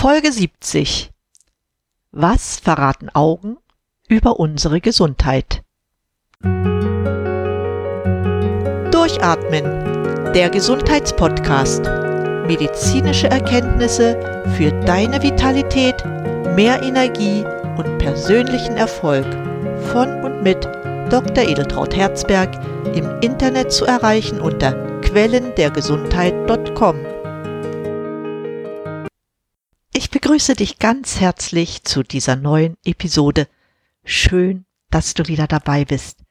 Folge 70. Was verraten Augen über unsere Gesundheit? Durchatmen. Der Gesundheitspodcast. Medizinische Erkenntnisse für deine Vitalität, mehr Energie und persönlichen Erfolg. Von und mit Dr. Edeltraut Herzberg im Internet zu erreichen unter quellendergesundheit.com. Ich begrüße dich ganz herzlich zu dieser neuen Episode. Schön, dass du wieder dabei bist.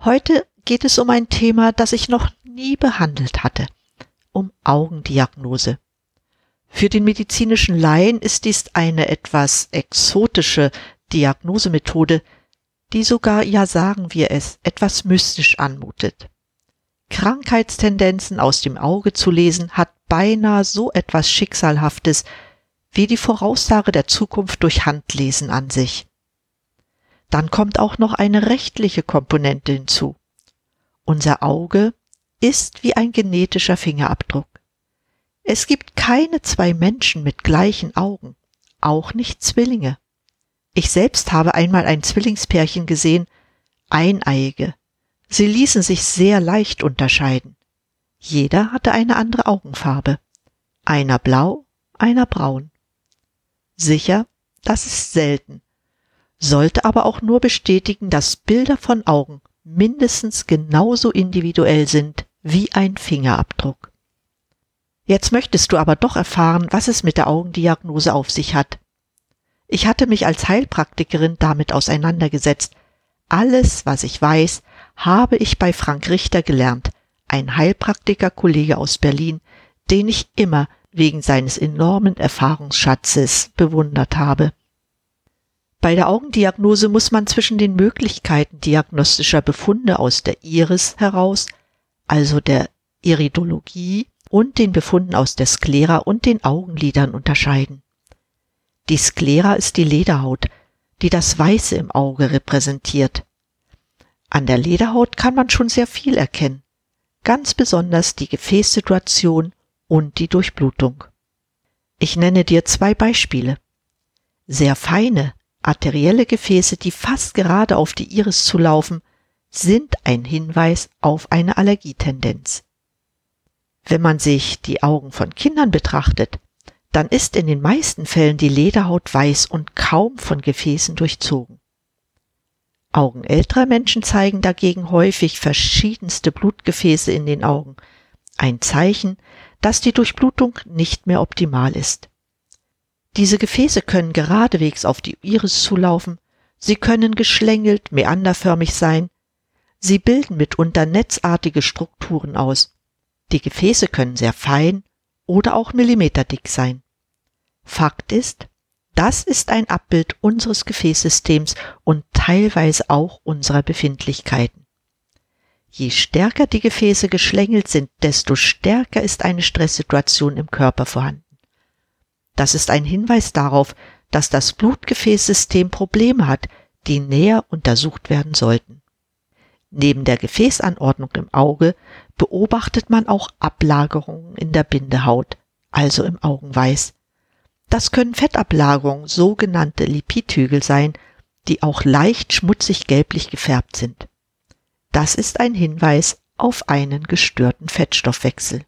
Heute geht es um ein Thema, das ich noch nie behandelt hatte, um Augendiagnose. Für den medizinischen Laien ist dies eine etwas exotische Diagnosemethode, die sogar, ja sagen wir es, etwas mystisch anmutet. Krankheitstendenzen aus dem Auge zu lesen, hat beinahe so etwas Schicksalhaftes wie die Voraussage der Zukunft durch Handlesen an sich. Dann kommt auch noch eine rechtliche Komponente hinzu. Unser Auge ist wie ein genetischer Fingerabdruck. Es gibt keine zwei Menschen mit gleichen Augen, auch nicht Zwillinge. Ich selbst habe einmal ein Zwillingspärchen gesehen, Eineiige. Sie ließen sich sehr leicht unterscheiden. Jeder hatte eine andere Augenfarbe. Einer blau, einer braun. Sicher, das ist selten, sollte aber auch nur bestätigen, dass Bilder von Augen mindestens genauso individuell sind wie ein Fingerabdruck. Jetzt möchtest du aber doch erfahren, was es mit der Augendiagnose auf sich hat. Ich hatte mich als Heilpraktikerin damit auseinandergesetzt. Alles, was ich weiß, habe ich bei Frank Richter gelernt, ein Heilpraktikerkollege aus Berlin, den ich immer wegen seines enormen Erfahrungsschatzes bewundert habe. Bei der Augendiagnose muss man zwischen den Möglichkeiten diagnostischer Befunde aus der Iris heraus, also der Iridologie, und den Befunden aus der Sklera und den Augenlidern unterscheiden. Die Sklera ist die Lederhaut, die das Weiße im Auge repräsentiert. An der Lederhaut kann man schon sehr viel erkennen, ganz besonders die Gefäßsituation und die Durchblutung. Ich nenne dir zwei Beispiele. Sehr feine, arterielle Gefäße, die fast gerade auf die Iris zulaufen, sind ein Hinweis auf eine Allergietendenz. Wenn man sich die Augen von Kindern betrachtet, dann ist in den meisten Fällen die Lederhaut weiß und kaum von Gefäßen durchzogen. Augen älterer Menschen zeigen dagegen häufig verschiedenste Blutgefäße in den Augen, ein Zeichen, dass die Durchblutung nicht mehr optimal ist. Diese Gefäße können geradewegs auf die Iris zulaufen, sie können geschlängelt, meanderförmig sein, sie bilden mitunter netzartige Strukturen aus. Die Gefäße können sehr fein oder auch millimeterdick sein. Fakt ist, das ist ein Abbild unseres Gefäßsystems und teilweise auch unserer Befindlichkeiten. Je stärker die Gefäße geschlängelt sind, desto stärker ist eine Stresssituation im Körper vorhanden. Das ist ein Hinweis darauf, dass das Blutgefäßsystem Probleme hat, die näher untersucht werden sollten. Neben der Gefäßanordnung im Auge beobachtet man auch Ablagerungen in der Bindehaut, also im Augenweiß. Das können Fettablagerungen, sogenannte Lipidhügel sein, die auch leicht schmutzig gelblich gefärbt sind. Das ist ein Hinweis auf einen gestörten Fettstoffwechsel.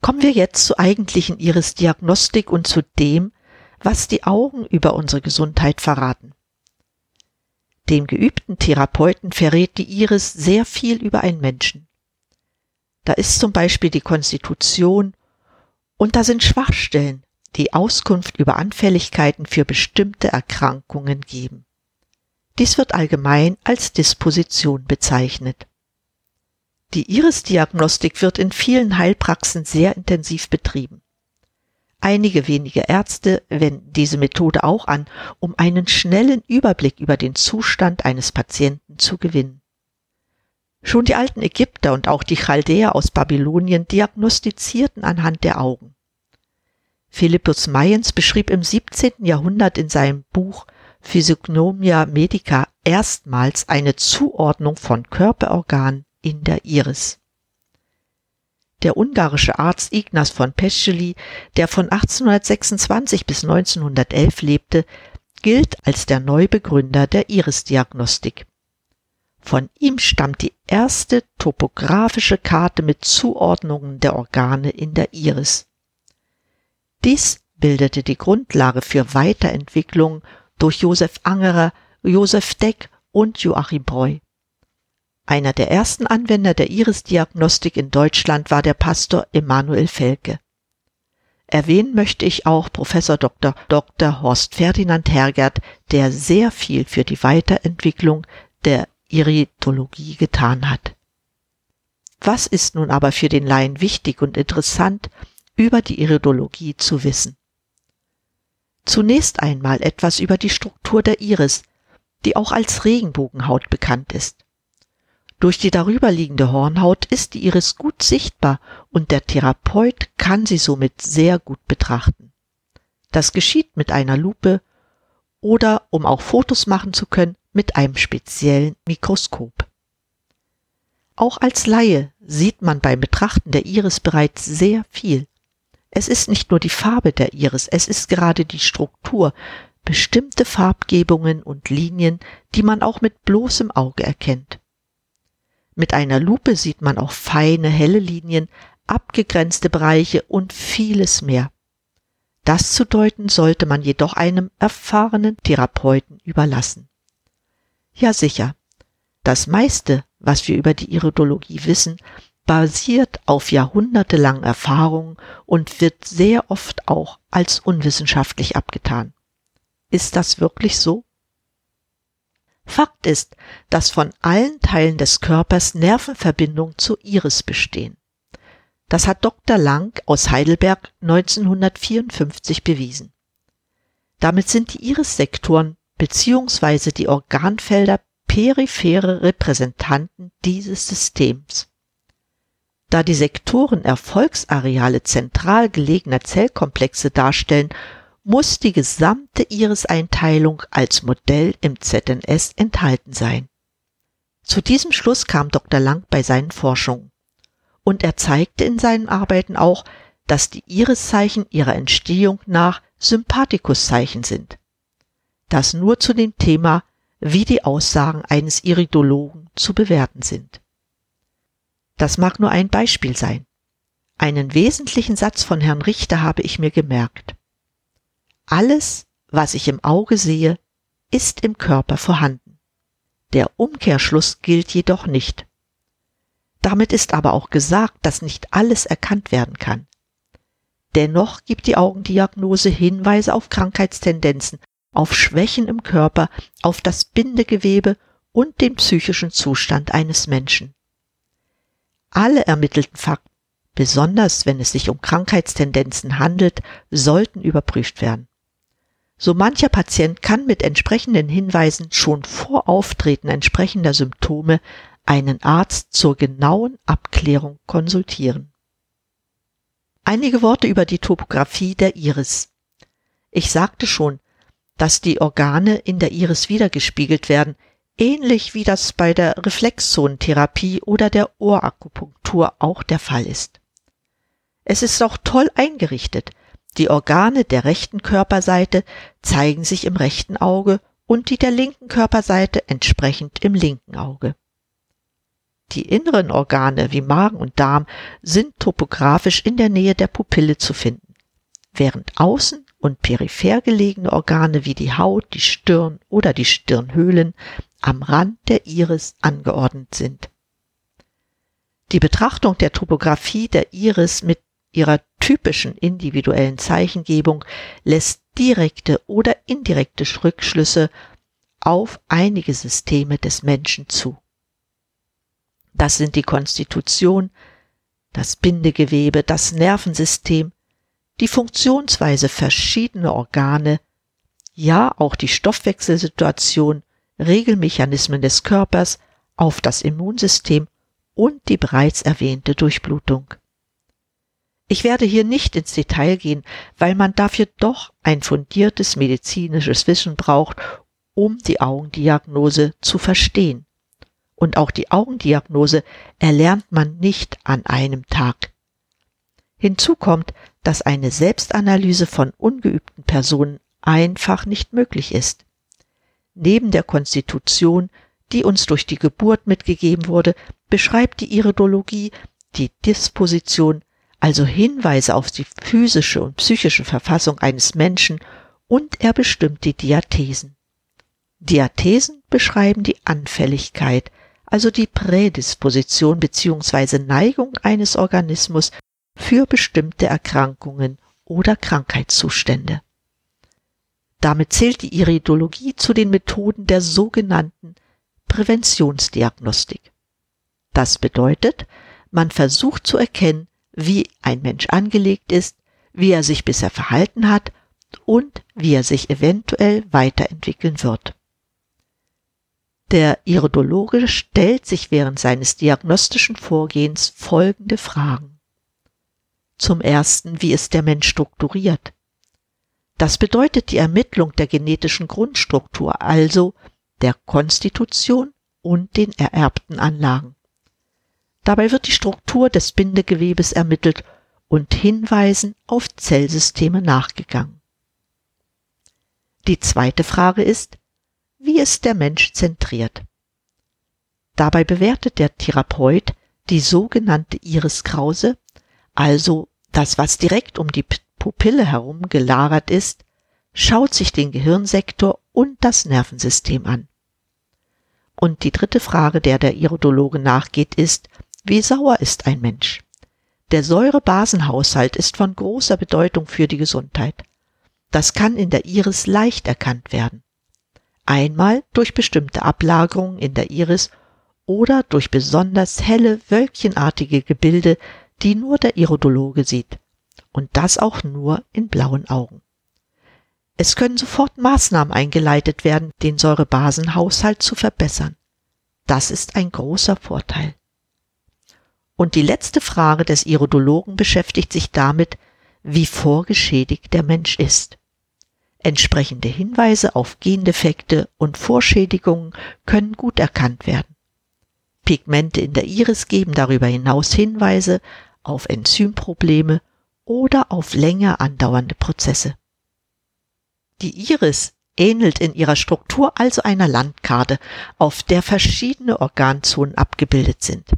Kommen wir jetzt zur eigentlichen Iris-Diagnostik und zu dem, was die Augen über unsere Gesundheit verraten. Dem geübten Therapeuten verrät die Iris sehr viel über einen Menschen. Da ist zum Beispiel die Konstitution und da sind Schwachstellen, die Auskunft über Anfälligkeiten für bestimmte Erkrankungen geben. Dies wird allgemein als Disposition bezeichnet. Die Iris-Diagnostik wird in vielen Heilpraxen sehr intensiv betrieben. Einige wenige Ärzte wenden diese Methode auch an, um einen schnellen Überblick über den Zustand eines Patienten zu gewinnen. Schon die alten Ägypter und auch die Chaldäer aus Babylonien diagnostizierten anhand der Augen. Philippus Mayens beschrieb im 17. Jahrhundert in seinem Buch Physiognomia Medica erstmals eine Zuordnung von Körperorganen in der Iris. Der ungarische Arzt Ignaz von Pescheli, der von 1826 bis 1911 lebte, gilt als der Neubegründer der Irisdiagnostik. Von ihm stammt die erste topografische Karte mit Zuordnungen der Organe in der Iris. Dies bildete die Grundlage für Weiterentwicklung durch Josef Angerer, Josef Deck und Joachim Breu. Einer der ersten Anwender der Irisdiagnostik in Deutschland war der Pastor Emanuel Felke. Erwähnen möchte ich auch Professor Dr. Dr. Horst Ferdinand Hergert, der sehr viel für die Weiterentwicklung der Iridologie getan hat. Was ist nun aber für den Laien wichtig und interessant, über die Iridologie zu wissen? Zunächst einmal etwas über die Struktur der Iris, die auch als Regenbogenhaut bekannt ist. Durch die darüberliegende Hornhaut ist die Iris gut sichtbar und der Therapeut kann sie somit sehr gut betrachten. Das geschieht mit einer Lupe oder, um auch Fotos machen zu können, mit einem speziellen Mikroskop. Auch als Laie sieht man beim Betrachten der Iris bereits sehr viel. Es ist nicht nur die Farbe der Iris, es ist gerade die Struktur, bestimmte Farbgebungen und Linien, die man auch mit bloßem Auge erkennt. Mit einer Lupe sieht man auch feine, helle Linien, abgegrenzte Bereiche und vieles mehr. Das zu deuten sollte man jedoch einem erfahrenen Therapeuten überlassen. Ja sicher, das meiste, was wir über die Iridologie wissen, basiert auf jahrhundertelangen Erfahrungen und wird sehr oft auch als unwissenschaftlich abgetan. Ist das wirklich so? Fakt ist, dass von allen Teilen des Körpers Nervenverbindungen zur Iris bestehen. Das hat Dr. Lang aus Heidelberg 1954 bewiesen. Damit sind die Irissektoren bzw. die Organfelder periphere Repräsentanten dieses Systems. Da die Sektoren Erfolgsareale zentral gelegener Zellkomplexe darstellen muss die gesamte Iris-Einteilung als Modell im ZNS enthalten sein. Zu diesem Schluss kam Dr. Lang bei seinen Forschungen. Und er zeigte in seinen Arbeiten auch, dass die Iriszeichen ihrer Entstehung nach Sympathikuszeichen sind. Das nur zu dem Thema, wie die Aussagen eines Iridologen zu bewerten sind. Das mag nur ein Beispiel sein. Einen wesentlichen Satz von Herrn Richter habe ich mir gemerkt. Alles, was ich im Auge sehe, ist im Körper vorhanden. Der Umkehrschluss gilt jedoch nicht. Damit ist aber auch gesagt, dass nicht alles erkannt werden kann. Dennoch gibt die Augendiagnose Hinweise auf Krankheitstendenzen, auf Schwächen im Körper, auf das Bindegewebe und den psychischen Zustand eines Menschen. Alle ermittelten Fakten, besonders wenn es sich um Krankheitstendenzen handelt, sollten überprüft werden. So mancher Patient kann mit entsprechenden Hinweisen schon vor Auftreten entsprechender Symptome einen Arzt zur genauen Abklärung konsultieren. Einige Worte über die Topographie der Iris. Ich sagte schon, dass die Organe in der Iris wiedergespiegelt werden, ähnlich wie das bei der Reflexzonentherapie oder der Ohrakupunktur auch der Fall ist. Es ist auch toll eingerichtet, die Organe der rechten Körperseite zeigen sich im rechten Auge und die der linken Körperseite entsprechend im linken Auge. Die inneren Organe wie Magen und Darm sind topografisch in der Nähe der Pupille zu finden, während außen und peripher gelegene Organe wie die Haut, die Stirn oder die Stirnhöhlen am Rand der Iris angeordnet sind. Die Betrachtung der Topographie der Iris mit ihrer typischen individuellen Zeichengebung lässt direkte oder indirekte Rückschlüsse auf einige Systeme des Menschen zu. Das sind die Konstitution, das Bindegewebe, das Nervensystem, die Funktionsweise verschiedener Organe, ja auch die Stoffwechselsituation, Regelmechanismen des Körpers, auf das Immunsystem und die bereits erwähnte Durchblutung. Ich werde hier nicht ins Detail gehen, weil man dafür doch ein fundiertes medizinisches Wissen braucht, um die Augendiagnose zu verstehen. Und auch die Augendiagnose erlernt man nicht an einem Tag. Hinzu kommt, dass eine Selbstanalyse von ungeübten Personen einfach nicht möglich ist. Neben der Konstitution, die uns durch die Geburt mitgegeben wurde, beschreibt die Iridologie die Disposition, also Hinweise auf die physische und psychische Verfassung eines Menschen und er bestimmt die Diathesen. Diathesen beschreiben die Anfälligkeit, also die Prädisposition bzw. Neigung eines Organismus für bestimmte Erkrankungen oder Krankheitszustände. Damit zählt die Iridologie zu den Methoden der sogenannten Präventionsdiagnostik. Das bedeutet, man versucht zu erkennen, wie ein Mensch angelegt ist, wie er sich bisher verhalten hat und wie er sich eventuell weiterentwickeln wird. Der Iridologe stellt sich während seines diagnostischen Vorgehens folgende Fragen. Zum ersten, wie ist der Mensch strukturiert? Das bedeutet die Ermittlung der genetischen Grundstruktur, also der Konstitution und den ererbten Anlagen. Dabei wird die Struktur des Bindegewebes ermittelt und Hinweisen auf Zellsysteme nachgegangen. Die zweite Frage ist, wie ist der Mensch zentriert? Dabei bewertet der Therapeut die sogenannte Iris-Krause, also das, was direkt um die Pupille herum gelagert ist, schaut sich den Gehirnsektor und das Nervensystem an. Und die dritte Frage, der der Iridologe nachgeht, ist, wie sauer ist ein Mensch? Der Säurebasenhaushalt ist von großer Bedeutung für die Gesundheit. Das kann in der Iris leicht erkannt werden. Einmal durch bestimmte Ablagerungen in der Iris oder durch besonders helle, wölkchenartige Gebilde, die nur der Iridologe sieht. Und das auch nur in blauen Augen. Es können sofort Maßnahmen eingeleitet werden, den Säurebasenhaushalt zu verbessern. Das ist ein großer Vorteil. Und die letzte Frage des Iridologen beschäftigt sich damit, wie vorgeschädigt der Mensch ist. Entsprechende Hinweise auf Gendefekte und Vorschädigungen können gut erkannt werden. Pigmente in der Iris geben darüber hinaus Hinweise auf Enzymprobleme oder auf länger andauernde Prozesse. Die Iris ähnelt in ihrer Struktur also einer Landkarte, auf der verschiedene Organzonen abgebildet sind.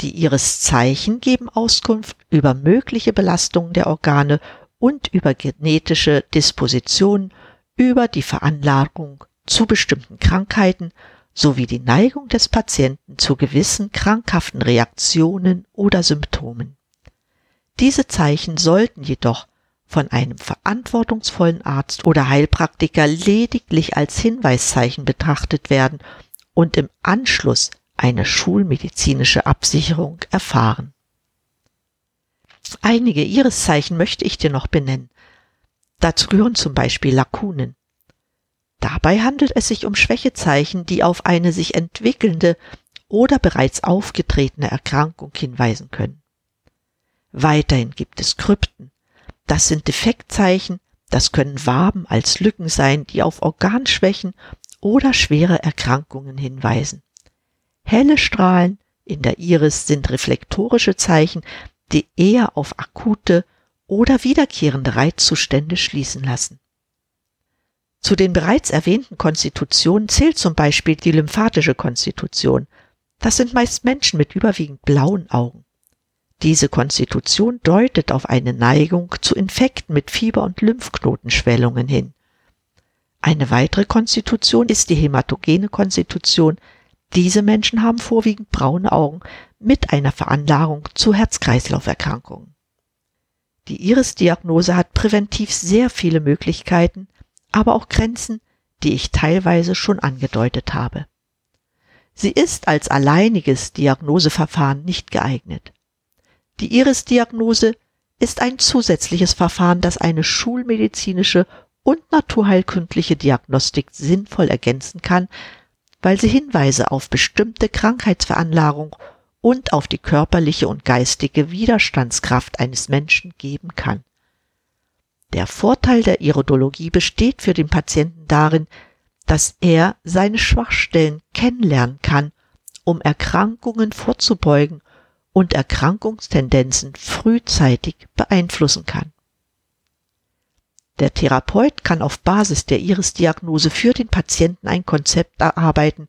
Die Iriszeichen geben Auskunft über mögliche Belastungen der Organe und über genetische Dispositionen, über die Veranlagung zu bestimmten Krankheiten sowie die Neigung des Patienten zu gewissen krankhaften Reaktionen oder Symptomen. Diese Zeichen sollten jedoch von einem verantwortungsvollen Arzt oder Heilpraktiker lediglich als Hinweiszeichen betrachtet werden und im Anschluss eine schulmedizinische Absicherung erfahren. Einige Iriszeichen möchte ich dir noch benennen. Dazu gehören zum Beispiel Lakunen. Dabei handelt es sich um Schwächezeichen, die auf eine sich entwickelnde oder bereits aufgetretene Erkrankung hinweisen können. Weiterhin gibt es Krypten. Das sind Defektzeichen, das können Waben als Lücken sein, die auf Organschwächen oder schwere Erkrankungen hinweisen. Helle Strahlen in der Iris sind reflektorische Zeichen, die eher auf akute oder wiederkehrende Reizzustände schließen lassen. Zu den bereits erwähnten Konstitutionen zählt zum Beispiel die lymphatische Konstitution. Das sind meist Menschen mit überwiegend blauen Augen. Diese Konstitution deutet auf eine Neigung zu Infekten mit Fieber- und Lymphknotenschwellungen hin. Eine weitere Konstitution ist die hämatogene Konstitution. Diese Menschen haben vorwiegend braune Augen mit einer Veranlagung zu Herz-Kreislauf-Erkrankungen. Die Iris-Diagnose hat präventiv sehr viele Möglichkeiten, aber auch Grenzen, die ich teilweise schon angedeutet habe. Sie ist als alleiniges Diagnoseverfahren nicht geeignet. Die Iris-Diagnose ist ein zusätzliches Verfahren, das eine schulmedizinische und naturheilkundliche Diagnostik sinnvoll ergänzen kann, weil sie Hinweise auf bestimmte Krankheitsveranlagung und auf die körperliche und geistige Widerstandskraft eines Menschen geben kann. Der Vorteil der Iridologie besteht für den Patienten darin, dass er seine Schwachstellen kennenlernen kann, um Erkrankungen vorzubeugen und Erkrankungstendenzen frühzeitig beeinflussen kann. Der Therapeut kann auf Basis der Iris-Diagnose für den Patienten ein Konzept erarbeiten,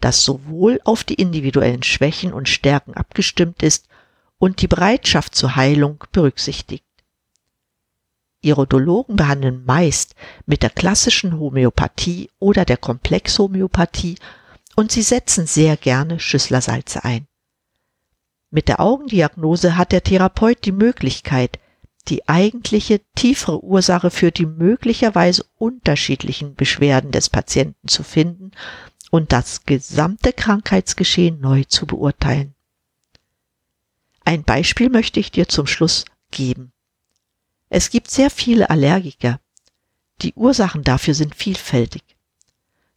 das sowohl auf die individuellen Schwächen und Stärken abgestimmt ist und die Bereitschaft zur Heilung berücksichtigt. Irodologen behandeln meist mit der klassischen Homöopathie oder der Komplexhomöopathie und sie setzen sehr gerne Schüsslersalze ein. Mit der Augendiagnose hat der Therapeut die Möglichkeit, die eigentliche tiefere Ursache für die möglicherweise unterschiedlichen Beschwerden des Patienten zu finden und das gesamte Krankheitsgeschehen neu zu beurteilen. Ein Beispiel möchte ich dir zum Schluss geben. Es gibt sehr viele Allergiker. Die Ursachen dafür sind vielfältig.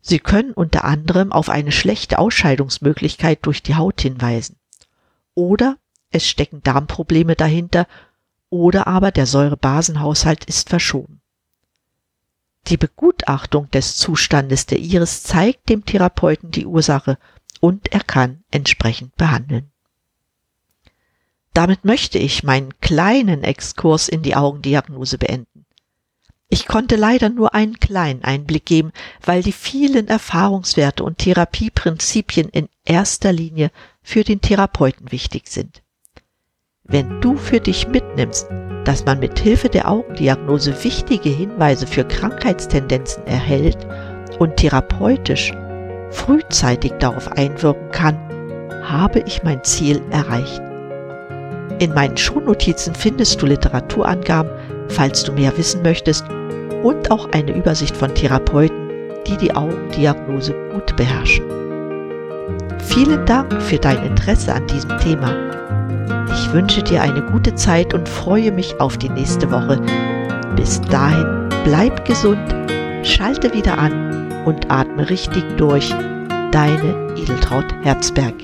Sie können unter anderem auf eine schlechte Ausscheidungsmöglichkeit durch die Haut hinweisen. Oder es stecken Darmprobleme dahinter oder aber der Säurebasenhaushalt ist verschoben. Die Begutachtung des Zustandes der Iris zeigt dem Therapeuten die Ursache und er kann entsprechend behandeln. Damit möchte ich meinen kleinen Exkurs in die Augendiagnose beenden. Ich konnte leider nur einen kleinen Einblick geben, weil die vielen Erfahrungswerte und Therapieprinzipien in erster Linie für den Therapeuten wichtig sind. Wenn du für dich mitnimmst, dass man mit Hilfe der Augendiagnose wichtige Hinweise für Krankheitstendenzen erhält und therapeutisch frühzeitig darauf einwirken kann, habe ich mein Ziel erreicht. In meinen Schulnotizen findest du Literaturangaben, falls du mehr wissen möchtest, und auch eine Übersicht von Therapeuten, die die Augendiagnose gut beherrschen. Vielen Dank für dein Interesse an diesem Thema. Ich wünsche dir eine gute Zeit und freue mich auf die nächste Woche. Bis dahin, bleib gesund, schalte wieder an und atme richtig durch. Deine Edeltraut Herzberg.